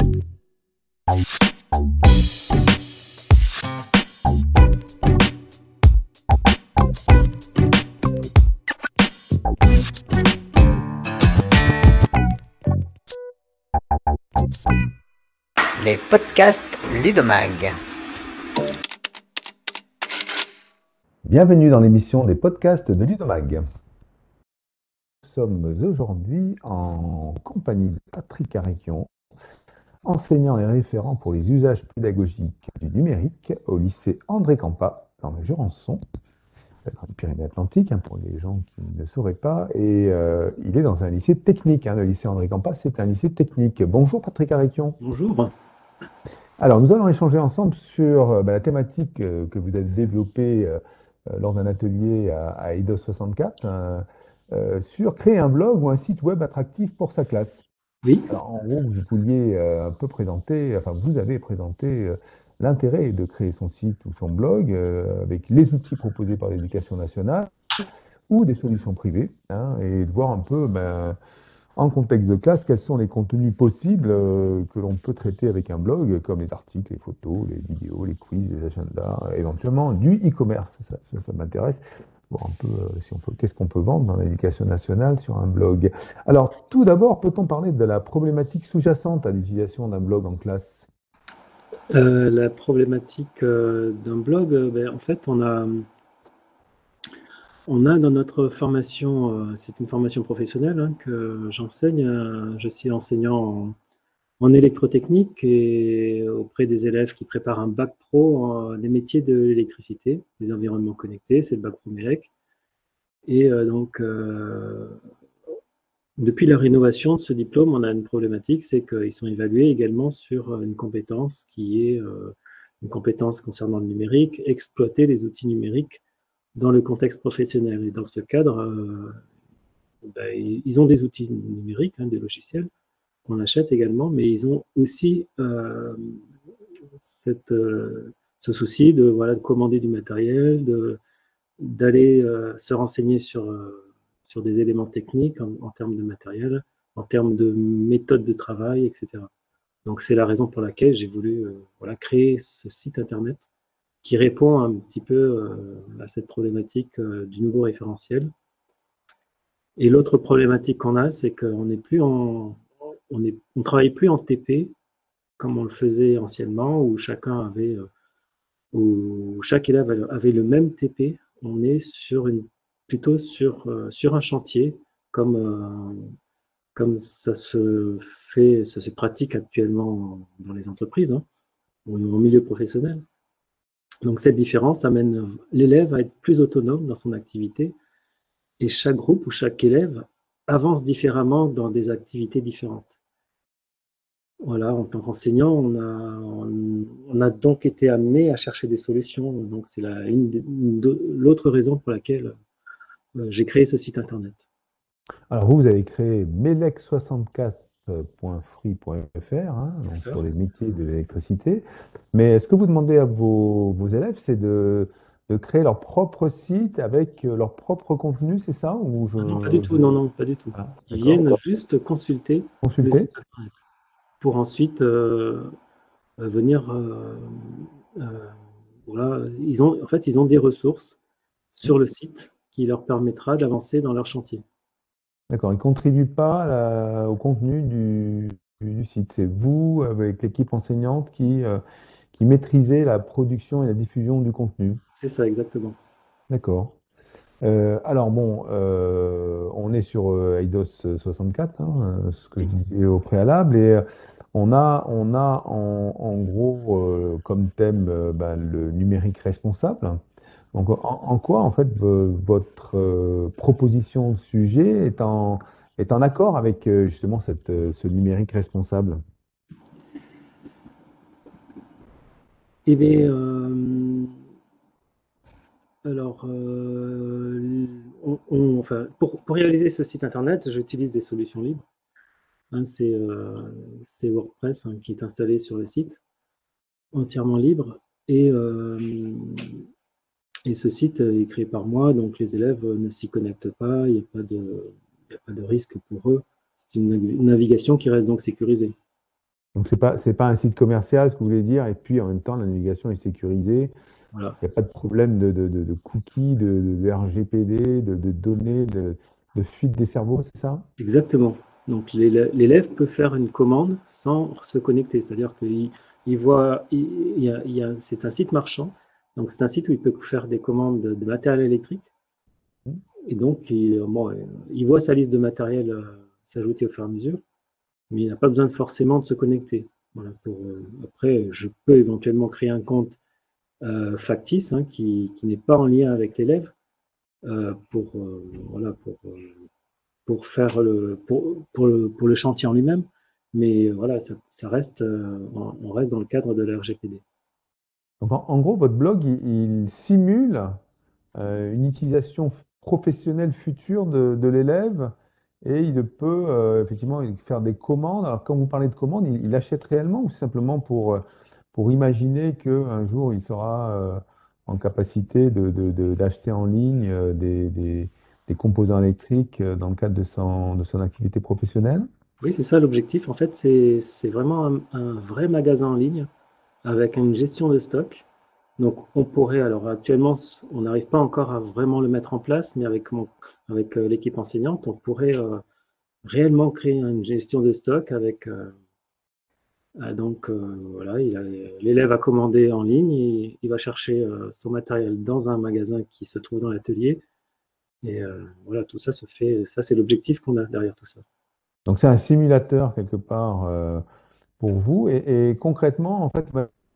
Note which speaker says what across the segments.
Speaker 1: Les podcasts Ludomag.
Speaker 2: Bienvenue dans l'émission des podcasts de Ludomag. Nous sommes aujourd'hui en compagnie de Patrick Ariquion, enseignant et référent pour les usages pédagogiques du numérique au lycée André Campa dans le Jurançon, dans les Pyrénées-Atlantiques, hein, pour les gens qui ne sauraient pas. Et euh, il est dans un lycée technique. Hein, le lycée André Campa, c'est un lycée technique. Bonjour Patrick Ariquion.
Speaker 3: Bonjour.
Speaker 2: Alors, nous allons échanger ensemble sur euh, bah, la thématique euh, que vous avez développée lors d'un atelier à, IDOS 64, sur créer un blog ou un site web attractif pour sa classe.
Speaker 3: Oui.
Speaker 2: En gros, vous pouviez un peu présenter, enfin, vous avez présenté l'intérêt de créer son site ou son blog avec les outils proposés par l'éducation nationale ou des solutions privées, hein, et de voir un peu ben, en contexte de classe, quels sont les contenus possibles euh, que l'on peut traiter avec un blog, comme les articles, les photos, les vidéos, les quiz, les agendas, éventuellement du e-commerce. Ça, m'intéresse. Euh, on peut, qu'est-ce qu'on peut vendre dans l'éducation nationale sur un blog? Alors, tout d'abord, peut-on parler de la problématique sous-jacente à l'utilisation d'un blog en classe?
Speaker 3: Euh, La problématique d'un blog, ben, en fait, on a dans notre formation, euh, c'est une formation professionnelle hein, que j'enseigne. Euh, je suis enseignant en, électrotechnique et auprès des élèves qui préparent un bac pro des métiers de l'électricité, des environnements connectés, c'est le bac pro MELEC. Et euh, donc, depuis la rénovation de ce diplôme, on a une problématique, c'est qu'ils sont évalués également sur une compétence qui est une compétence concernant le numérique, exploiter les outils numériques dans le contexte professionnel. Et dans ce cadre, euh, ben, ils ont des outils numériques, hein, des logiciels qu'on achète également, mais ils ont aussi euh, euh, ce souci de, voilà, de commander du matériel, d'aller se renseigner sur, sur des éléments techniques en, en, termes de matériel, en termes de méthode de travail, etc. Donc c'est la raison pour laquelle j'ai voulu voilà, créer ce site internet qui répond un petit peu euh, à cette problématique euh, du nouveau référentiel. Et l'autre problématique qu'on a, c'est qu'on n'est plus en, on on travaille plus en TP comme on le faisait anciennement, où chacun avait, euh, chaque élève avait le même TP. On est plutôt sur, sur un chantier, comme, comme ça se fait, ça se pratique actuellement dans les entreprises, hein, au milieu professionnel. Donc cette différence amène l'élève à être plus autonome dans son activité et chaque groupe ou chaque élève avance différemment dans des activités différentes. Voilà, en tant qu'enseignant, on a, on, a donc été amené à chercher des solutions. Donc c'est l'autre raison pour laquelle euh, j'ai créé ce site internet.
Speaker 2: Alors vous, vous avez créé Melec 64 .free.fr hein, sur les métiers de l'électricité. Mais ce que vous demandez à vos, élèves, c'est de, créer leur propre site avec euh, leur propre contenu, c'est ça ou
Speaker 3: je, Non, pas du tout. Non, non, pas du tout. Ah, Ils viennent juste consulter,
Speaker 2: consulter. Le site
Speaker 3: pour ensuite euh, euh, venir. voilà, ils ont, en fait, ils ont des ressources sur le site qui leur permettra d'avancer dans leur chantier.
Speaker 2: D'accord, ils ne contribuent pas au contenu du, site. C'est vous, avec l'équipe enseignante, qui, euh, qui maîtrisez la production et la diffusion du contenu.
Speaker 3: C'est ça, exactement.
Speaker 2: D'accord. Euh, alors bon, euh, on est sur IDOS 64, hein, ce que je disais au préalable, et on a, on a en, gros comme thème ben, le numérique responsable. Donc, en, quoi, en fait, votre euh, proposition de sujet est en, est en accord avec euh, justement cette, euh, ce numérique responsable?
Speaker 3: Eh bien, alors, enfin, pour, pour, réaliser ce site internet, j'utilise des solutions libres. Hein, c'est WordPress hein, qui est installé sur le site, entièrement libre. Et et ce site est créé par moi, donc les élèves ne s'y connectent pas, il n'y a, pas de, risque pour eux. C'est une navigation qui reste donc sécurisée.
Speaker 2: Donc, ce n'est pas un site commercial, ce que vous voulez dire, et puis en même temps, la navigation est sécurisée. Il n'y a pas de problème de, de, cookies, de, RGPD, de, données, de, fuite des cerveaux, c'est ça?
Speaker 3: Exactement. Donc, l'élève peut faire une commande sans se connecter. C'est-à-dire qu'il il voit, il, c'est un site marchand. Donc, c'est un site où il peut faire des commandes de, matériel électrique. Et donc, il, bon, il voit sa liste de matériel euh, s'ajouter au fur et à mesure mais il n'a pas besoin forcément de se connecter. Euh, après, je peux éventuellement créer un compte factice hein, qui, n'est pas en lien avec l'élève euh, pour, voilà, pour, pour, faire le, pour, pour, le, chantier en lui-même. Mais voilà, ça, reste, on reste dans le cadre de la RGPD.
Speaker 2: Donc en, gros, votre blog, il, simule une utilisation professionnelle future de, l'élève et il peut euh, effectivement faire des commandes. Alors, quand vous parlez de commandes, il, achète réellement ou simplement pour, euh, pour imaginer qu'un jour il sera euh, en capacité d'acheter en ligne des, des, composants électriques dans le cadre de son, activité professionnelle
Speaker 3: Oui, c'est ça l'objectif. En fait, c'est vraiment un, vrai magasin en ligne avec une gestion de stock. Donc, on pourrait, alors actuellement, on n'arrive pas encore à vraiment le mettre en place, mais avec, avec euh, l'équipe enseignante, on pourrait euh, réellement créer une gestion de stock avec. Euh, donc, voilà, l'élève a commandé en ligne, il, il va chercher son matériel dans un magasin qui se trouve dans l'atelier. Et voilà, tout ça se fait, ça c'est l'objectif qu'on a derrière tout ça.
Speaker 2: Donc, c'est un simulateur quelque part pour vous. Et, et concrètement, en fait,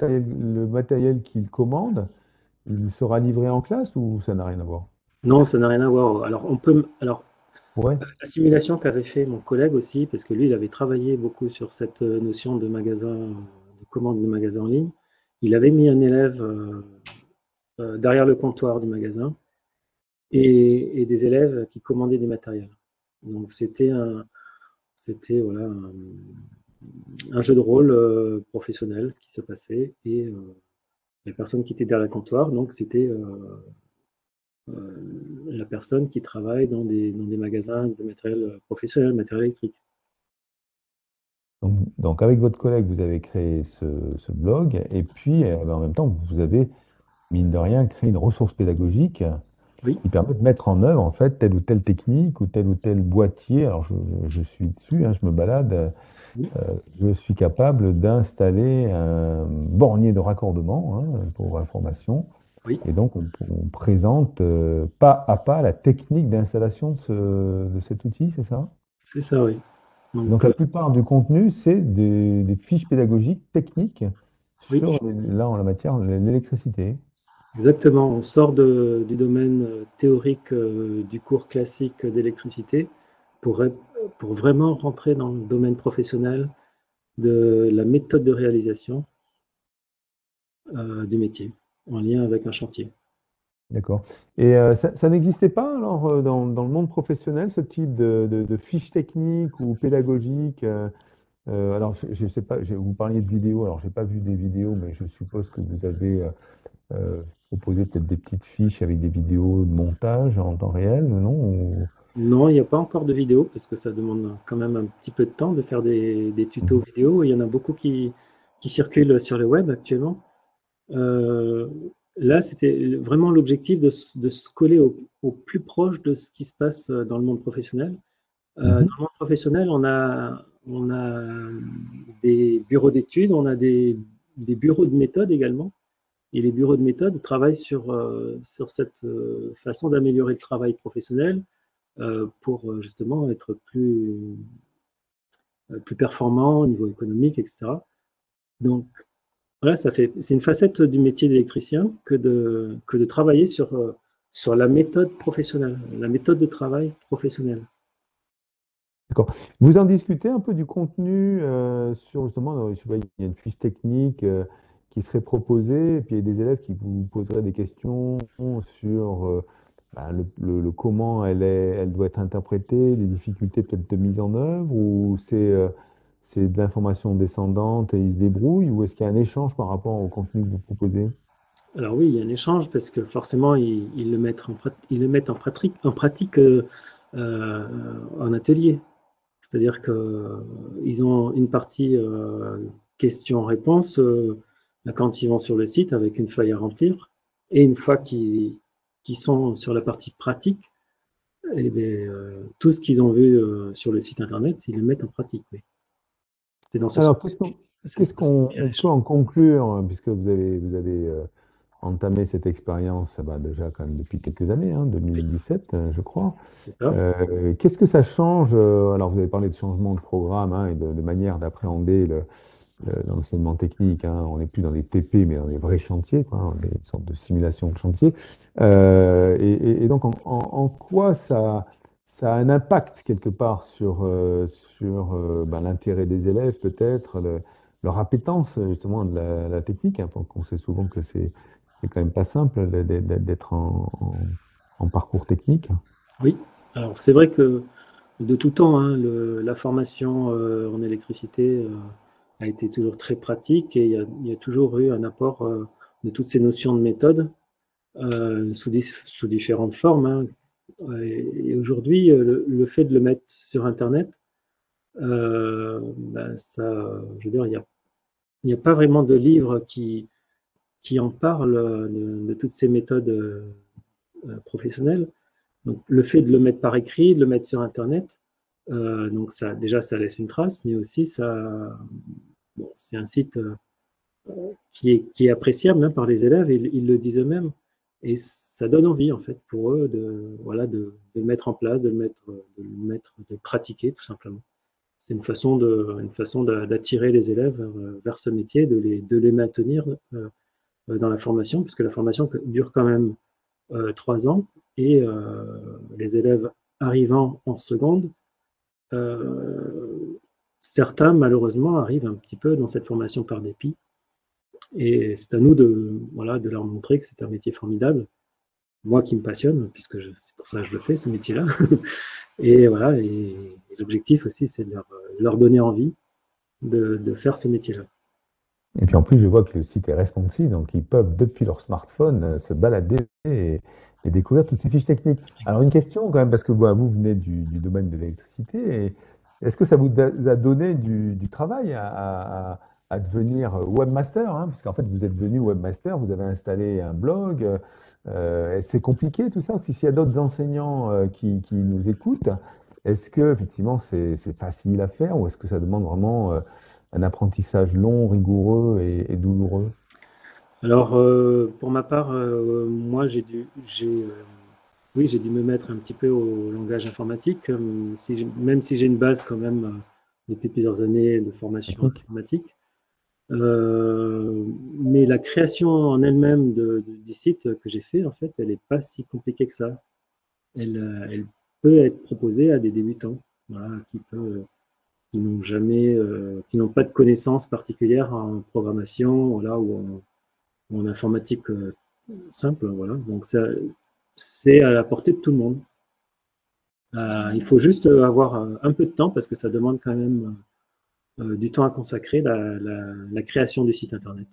Speaker 2: le matériel qu'il commande, il sera livré en classe ou ça n'a rien à voir?
Speaker 3: Non, ça n'a rien à voir. Alors, on peut. Alors, la simulation qu'avait fait mon collègue aussi, parce que lui, il avait travaillé beaucoup sur cette notion de magasin, de commande de magasin en ligne. Il avait mis un élève euh, euh, derrière le comptoir du magasin et, des élèves qui commandaient des matériels. Donc, c'était un. Un jeu de rôle euh, professionnel qui se passait et euh, la personne qui était derrière le comptoir, donc c'était euh, la personne qui travaille dans des, dans des magasins de matériel professionnel, matériel électrique.
Speaker 2: Donc, avec votre collègue, vous avez créé ce, blog et puis en même temps, vous avez, mine de rien, créé une ressource pédagogique qui permet de mettre en œuvre en fait telle ou telle technique ou tel ou tel boîtier. Alors je, suis dessus, hein, je me balade euh, je suis capable d'installer un bornier de raccordement hein, pour information. Et donc, on, présente euh, pas à pas la technique d'installation de, de, cet outil, c'est ça?
Speaker 3: C'est ça, oui.
Speaker 2: Donc, la plupart du contenu, c'est des, fiches pédagogiques techniques sur, là, en la matière, l'électricité.
Speaker 3: Exactement. On sort de, du domaine théorique euh, du cours classique d'électricité pour, pour vraiment rentrer dans le domaine professionnel de la méthode de réalisation euh, du métier en lien avec un chantier.
Speaker 2: D'accord. Et euh, ça, n'existait pas alors euh, dans, dans, le monde professionnel ce type de, de, fiches techniques ou pédagogiques Alors je ne sais pas, vous parliez de vidéos, alors je n'ai pas vu des vidéos, mais je suppose que vous avez proposé peut-être des petites fiches avec des vidéos de montage en temps réel, non
Speaker 3: non, il n'y a pas encore de vidéo parce que ça demande quand même un petit peu de temps de faire des, tutos vidéo. Il y en a beaucoup qui, circulent sur le web actuellement. Euh, là, c'était vraiment l'objectif de, se coller au, plus proche de ce qui se passe dans le monde professionnel. Euh, mhm. Dans le monde professionnel, on a, on a des bureaux d'études, on a des, bureaux de méthode également. Et les bureaux de méthode travaillent sur, euh, sur cette façon d'améliorer le travail professionnel, euh, pour euh, justement être plus, euh, plus performant au niveau économique, etc. Donc, ça fait, c'est une facette du métier d'électricien que de, que de travailler sur, sur la méthode professionnelle, la méthode de travail professionnelle.
Speaker 2: D'accord. Vous en discutez un peu du contenu sur justement, il y a une fiche technique qui serait proposée, puis il y a des élèves qui vous poseraient des questions sur bah, le, comment elle, est, elle doit être interprétée, les difficultés peut-être de mise en œuvre, ou c'est euh, c'est de l'information descendante et ils se débrouillent, ou est-ce qu'il y a un échange par rapport au contenu que vous proposez?
Speaker 3: Alors oui, il y a un échange parce que forcément, ils, le, mettent en, pratique, en, pratique euh, euh, en atelier. C'est-à-dire qu'ils ont une partie questions-réponses quand ils vont sur le site avec une feuille à remplir. Et une fois qu'ils sont sur la partie pratique, eh tout ce qu'ils ont vu sur le site internet, ils le mettent en pratique.
Speaker 2: C'est dans ce Alors, qu'est-ce qu'on peut en conclure, hein, puisque vous avez, vous avez entamé cette expérience bah, déjà quand même depuis quelques années, hein, 2017, euh, je crois. Euh, Qu'est-ce que ça change euh, Alors, vous avez parlé de changement de programme hein, et de, de manière d'appréhender l'enseignement technique. Hein. On n'est plus dans des TP, mais dans des vrais chantiers, quoi, des sortes de simulations de chantier. Euh, et, et, donc, en, en, en, quoi ça, ça a un impact quelque part sur, euh, sur ben, l'intérêt des élèves, peut-être, leur appétence justement de la, technique. Hein, on sait souvent que c'est quand même pas simple d'être en, parcours technique.
Speaker 3: Oui, alors c'est vrai que de tout temps, hein, la formation euh, en électricité euh, a été toujours très pratique et il y a, toujours eu un apport euh, de toutes ces notions de méthode sous, sous, différentes formes. Hein. Et, aujourd'hui, le, fait de le mettre sur Internet, ben ça, je veux dire, il n'y a, pas vraiment de livre qui, en parle de, toutes ces méthodes euh, euh, professionnelles. Donc, le fait de le mettre par écrit, de le mettre sur Internet, euh, donc ça, déjà, ça laisse une trace, mais aussi ça, c'est un site qui, est, appréciable hein, par les élèves, ils, le disent eux-mêmes, ça donne envie en fait pour eux de, voilà, de, le mettre en place, de le mettre, de le mettre, de pratiquer tout simplement. C'est une façon de, une façon d'attirer les élèves vers, vers, ce métier, de les, de les maintenir euh, dans la formation, puisque la formation dure quand même euh, trois ans, et euh, les élèves arrivant en seconde, certains malheureusement arrivent un petit peu dans cette formation par dépit. Et c'est à nous de, voilà, de leur montrer que c'est un métier formidable, moi qui me passionne, puisque c'est pour ça que je le fais, ce métier-là. et voilà, et, l'objectif aussi, c'est de leur, donner envie de, faire ce métier-là.
Speaker 2: Et puis en plus, je vois que le site est responsive, donc ils peuvent depuis leur smartphone euh, se balader et, découvrir toutes ces fiches techniques. Alors une question quand même, parce que vous venez du, domaine de l'électricité, est-ce que ça vous a donné du, travail à, devenir webmaster hein Puisqu'en fait, vous êtes devenu webmaster, vous avez installé un blog. Euh, c'est compliqué tout ça S'il y a d'autres enseignants euh, qui, nous écoutent, est-ce que effectivement c'est facile à faire ou est-ce que ça demande vraiment un apprentissage long, rigoureux et, douloureux?
Speaker 3: Alors, euh, pour ma part, euh, moi, j'ai dû, euh, oui, j'ai dû me mettre un petit peu au langage informatique, même si j'ai une base quand même depuis plusieurs années de formation informatique. Mais la création en elle-même du site que j'ai fait, en fait, elle n'est pas si compliquée que ça. Elle, elle peut être proposée à des débutants, voilà, qui n'ont jamais, euh, qui n'ont pas de connaissances particulières en programmation, voilà, ou en, informatique euh, simple, voilà. Donc c'est à la portée de tout le monde. Euh, il faut juste avoir un peu de temps parce que ça demande quand même du temps à consacrer la, la création du site internet.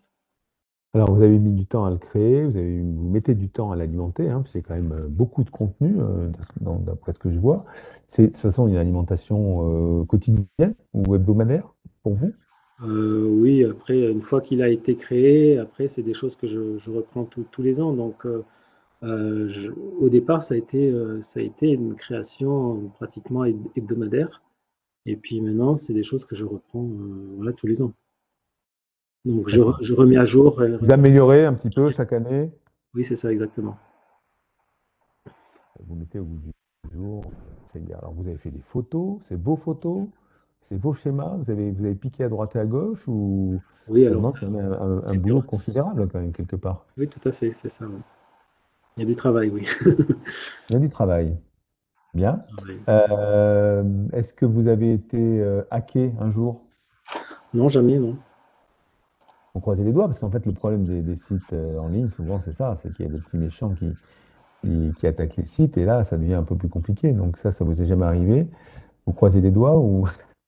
Speaker 2: Alors, vous avez mis du temps à le créer, vous, avez, vous mettez du temps à l'alimenter, hein, c'est quand même euh, beaucoup de contenu, euh, d'après ce que je vois. C'est de toute façon une alimentation euh, quotidienne ou hebdomadaire pour vous?
Speaker 3: Oui, après, une fois qu'il a été créé, après, c'est des choses que je, reprends tous les ans. Donc, au départ, ça a, été, ça a été une création pratiquement hebdomadaire. Et puis maintenant, c'est des choses que je reprends voilà, tous les ans. Donc je, je, remets à jour.
Speaker 2: Euh, vous améliorez un petit peu chaque année?
Speaker 3: Oui, c'est ça, exactement.
Speaker 2: Vous mettez au bout du jour. Alors vous avez fait des photos, c'est vos photos, c'est vos schémas, vous avez, vous avez piqué à droite et à gauche ou
Speaker 3: oui, alors
Speaker 2: c'est un, un, boulot considérable quand même quelque part?
Speaker 3: Oui, tout à fait, c'est ça. Il y a du travail, oui.
Speaker 2: Il y a du travail. Bien. Euh, est-ce que vous avez été euh, hacké un jour?
Speaker 3: Non, jamais, non
Speaker 2: on croisait les doigts, parce qu'en fait, le problème des, sites euh, en ligne, souvent, c'est ça, c'est qu'il y a des petits méchants qui, qui, attaquent les sites, et là, ça devient un peu plus compliqué. Donc ça, ça vous est jamais arrivé? Vous croisez les doigts ou?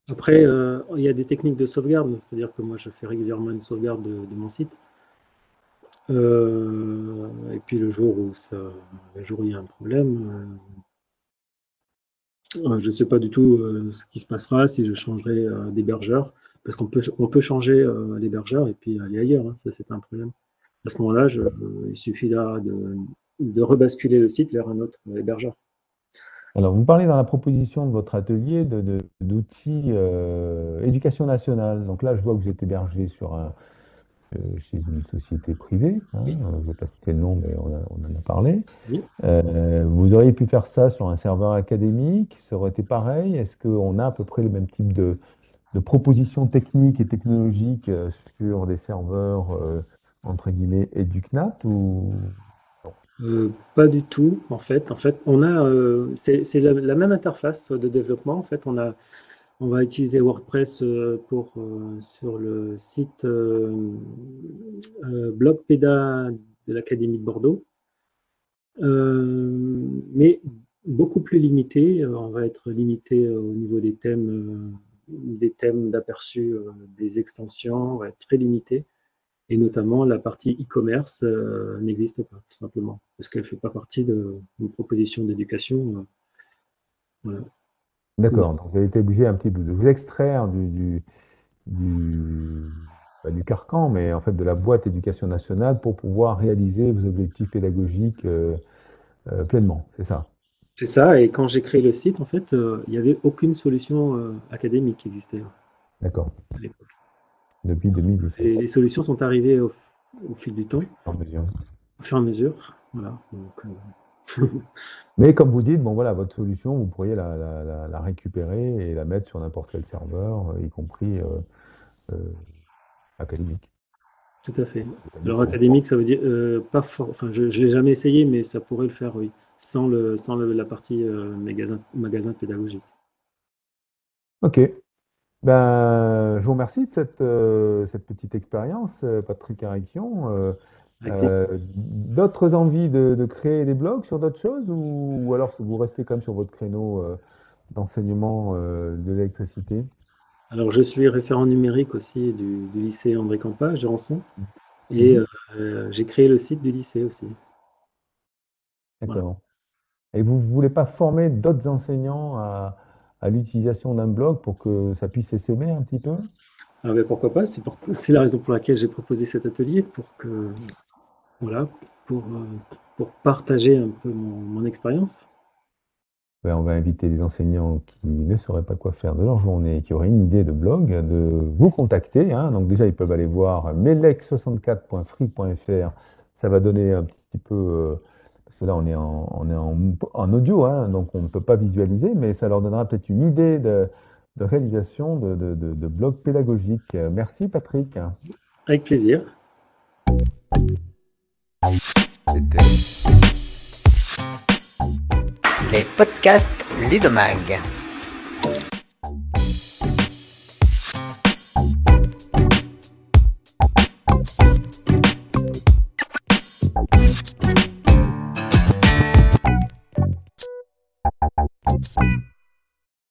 Speaker 3: Après, euh, il y a des techniques de sauvegarde, c'est-à-dire que moi, je fais régulièrement une sauvegarde de, mon site. Euh, et puis le jour où ça, le jour où il y a un problème, je ne sais pas du tout ce qui se passera si je changerai d'hébergeur, parce qu'on peut, changer l'hébergeur et puis aller ailleurs, hein, ça c'est pas un problème. À ce moment-là, il suffira de, rebasculer le site vers un autre hébergeur.
Speaker 2: Alors, vous parlez dans la proposition de votre atelier d'outils de, euh, éducation nationale. Donc là, je vois que vous êtes hébergé sur un, euh, chez une société privée. Hein. Je ne vais pas citer le nom, mais on, en a parlé. Euh, vous auriez pu faire ça sur un serveur académique. Ça aurait été pareil. Est-ce qu'on a à peu près le même type de, de propositions techniques et technologiques sur des serveurs, entre guillemets, EduCNAT ou
Speaker 3: euh, pas du tout, en fait. En fait, on a, euh, c'est la, même interface de développement. En fait, on a, on va utiliser WordPress euh, pour sur le site blog PEDA de l'Académie de Bordeaux, mais beaucoup plus limité. On va être limité au niveau des thèmes, des thèmes d'aperçu, des extensions. On va être très limité et notamment la partie e-commerce euh, n'existe pas, tout simplement, parce qu'elle ne fait pas partie d'une proposition d'éducation.
Speaker 2: Euh, D'accord, donc vous avez été obligé un petit peu de vous extraire du, du, du, du, carcan, mais en fait de la boîte éducation nationale pour pouvoir réaliser vos objectifs pédagogiques euh, pleinement, c'est ça?
Speaker 3: C'est ça, et quand j'ai créé le site, en fait, il n'y avait aucune solution académique qui existait.
Speaker 2: D'accord depuis 2017.
Speaker 3: Et les solutions sont arrivées au, fil du temps. Au fur et à mesure. Voilà.
Speaker 2: Euh, Mais comme vous dites, bon voilà, votre solution, vous pourriez la, récupérer et la mettre sur n'importe quel serveur, euh, y compris euh, académique.
Speaker 3: Tout à fait. Alors académique, ça veut dire pas fort. Enfin, je n'ai jamais essayé, mais ça pourrait le faire, oui, sans le sans la partie magasin, magasin pédagogique.
Speaker 2: Ok. Ben, je vous remercie de cette, euh, cette petite expérience, euh, Patrick Ariquion. Euh, d'autres envies de, créer des blogs sur d'autres choses ou, alors vous restez quand même sur votre créneau d'enseignement de l'électricité?
Speaker 3: Alors, je suis référent numérique aussi du, lycée André Campage de Rançon et mhm. j'ai créé le site du lycée aussi.
Speaker 2: D'accord. Et vous ne voulez pas former d'autres enseignants à, à l'utilisation d'un blog pour que ça puisse s'aimer un petit peu?
Speaker 3: Ah ben pourquoi pas? C'est la raison pour laquelle j'ai proposé cet atelier pour que voilà pour, euh, pour partager un peu mon, expérience.
Speaker 2: on va inviter les enseignants qui ne sauraient pas quoi faire de leur journée, qui auraient une idée de blog, de vous contacter. Hein. Donc déjà, ils peuvent aller voir melec64.free.fr. Ça va donner un petit peu euh, là, on est en, on est en, audio, hein, donc on ne peut pas visualiser, mais ça leur donnera peut-être une idée de, réalisation de, de, blog pédagogique. Merci Patrick.
Speaker 3: Avec plaisir.
Speaker 1: Les podcasts Ludomag.